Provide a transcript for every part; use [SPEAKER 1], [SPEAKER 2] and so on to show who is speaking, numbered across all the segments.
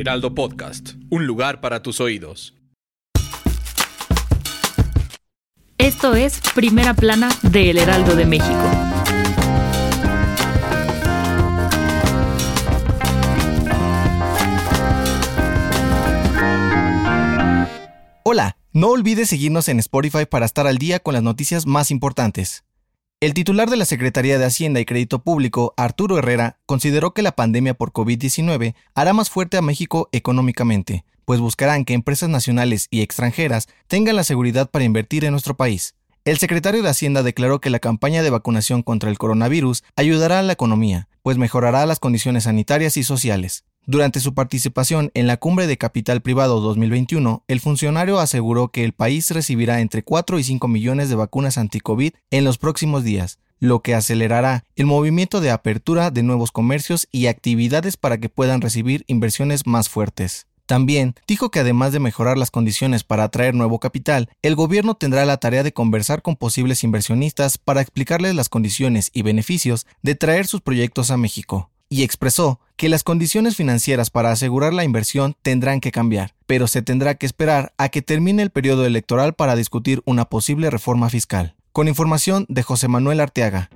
[SPEAKER 1] Heraldo Podcast, un lugar para tus oídos.
[SPEAKER 2] Esto es Primera Plana de El Heraldo de México.
[SPEAKER 3] Hola, no olvides seguirnos en Spotify para estar al día con las noticias más importantes. El titular de la Secretaría de Hacienda y Crédito Público, Arturo Herrera, consideró que la pandemia por COVID-19 hará más fuerte a México económicamente, pues buscarán que empresas nacionales y extranjeras tengan la seguridad para invertir en nuestro país. El secretario de Hacienda declaró que la campaña de vacunación contra el coronavirus ayudará a la economía, pues mejorará las condiciones sanitarias y sociales. Durante su participación en la Cumbre de Capital Privado 2021, el funcionario aseguró que el país recibirá entre 4 y 5 millones de vacunas anti-COVID en los próximos días, lo que acelerará el movimiento de apertura de nuevos comercios y actividades para que puedan recibir inversiones más fuertes. También dijo que además de mejorar las condiciones para atraer nuevo capital, el gobierno tendrá la tarea de conversar con posibles inversionistas para explicarles las condiciones y beneficios de traer sus proyectos a México y expresó que las condiciones financieras para asegurar la inversión tendrán que cambiar, pero se tendrá que esperar a que termine el periodo electoral para discutir una posible reforma fiscal. Con información de José Manuel Arteaga.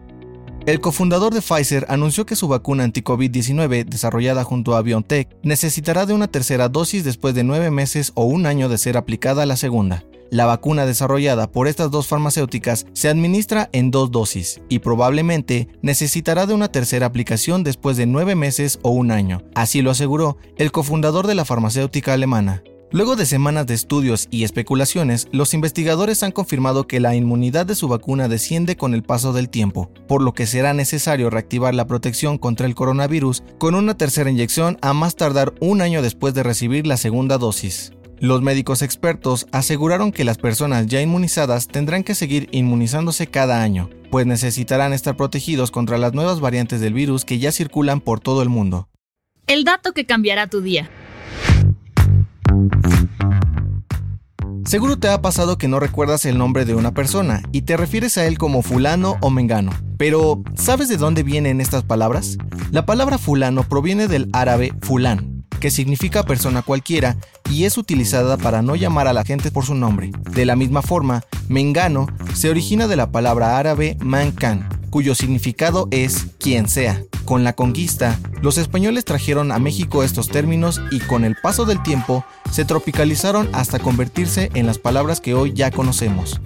[SPEAKER 3] El cofundador de Pfizer anunció que su vacuna anti-COVID-19, desarrollada junto a BioNTech, necesitará de una tercera dosis después de nueve meses o un año de ser aplicada la segunda. La vacuna desarrollada por estas dos farmacéuticas se administra en dos dosis y probablemente necesitará de una tercera aplicación después de nueve meses o un año, así lo aseguró el cofundador de la farmacéutica alemana. Luego de semanas de estudios y especulaciones, los investigadores han confirmado que la inmunidad de su vacuna desciende con el paso del tiempo, por lo que será necesario reactivar la protección contra el coronavirus con una tercera inyección a más tardar un año después de recibir la segunda dosis. Los médicos expertos aseguraron que las personas ya inmunizadas tendrán que seguir inmunizándose cada año, pues necesitarán estar protegidos contra las nuevas variantes del virus que ya circulan por todo el mundo.
[SPEAKER 2] El dato que cambiará tu día.
[SPEAKER 3] Seguro te ha pasado que no recuerdas el nombre de una persona y te refieres a él como fulano o mengano. Pero, ¿sabes de dónde vienen estas palabras? La palabra fulano proviene del árabe fulán, que significa persona cualquiera y es utilizada para no llamar a la gente por su nombre. De la misma forma, mengano se origina de la palabra árabe mankan, cuyo significado es quien sea. Con la conquista, los españoles trajeron a México estos términos y con el paso del tiempo se tropicalizaron hasta convertirse en las palabras que hoy ya conocemos.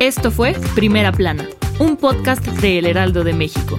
[SPEAKER 2] Esto fue Primera Plana, un podcast de El Heraldo de México.